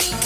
sweet.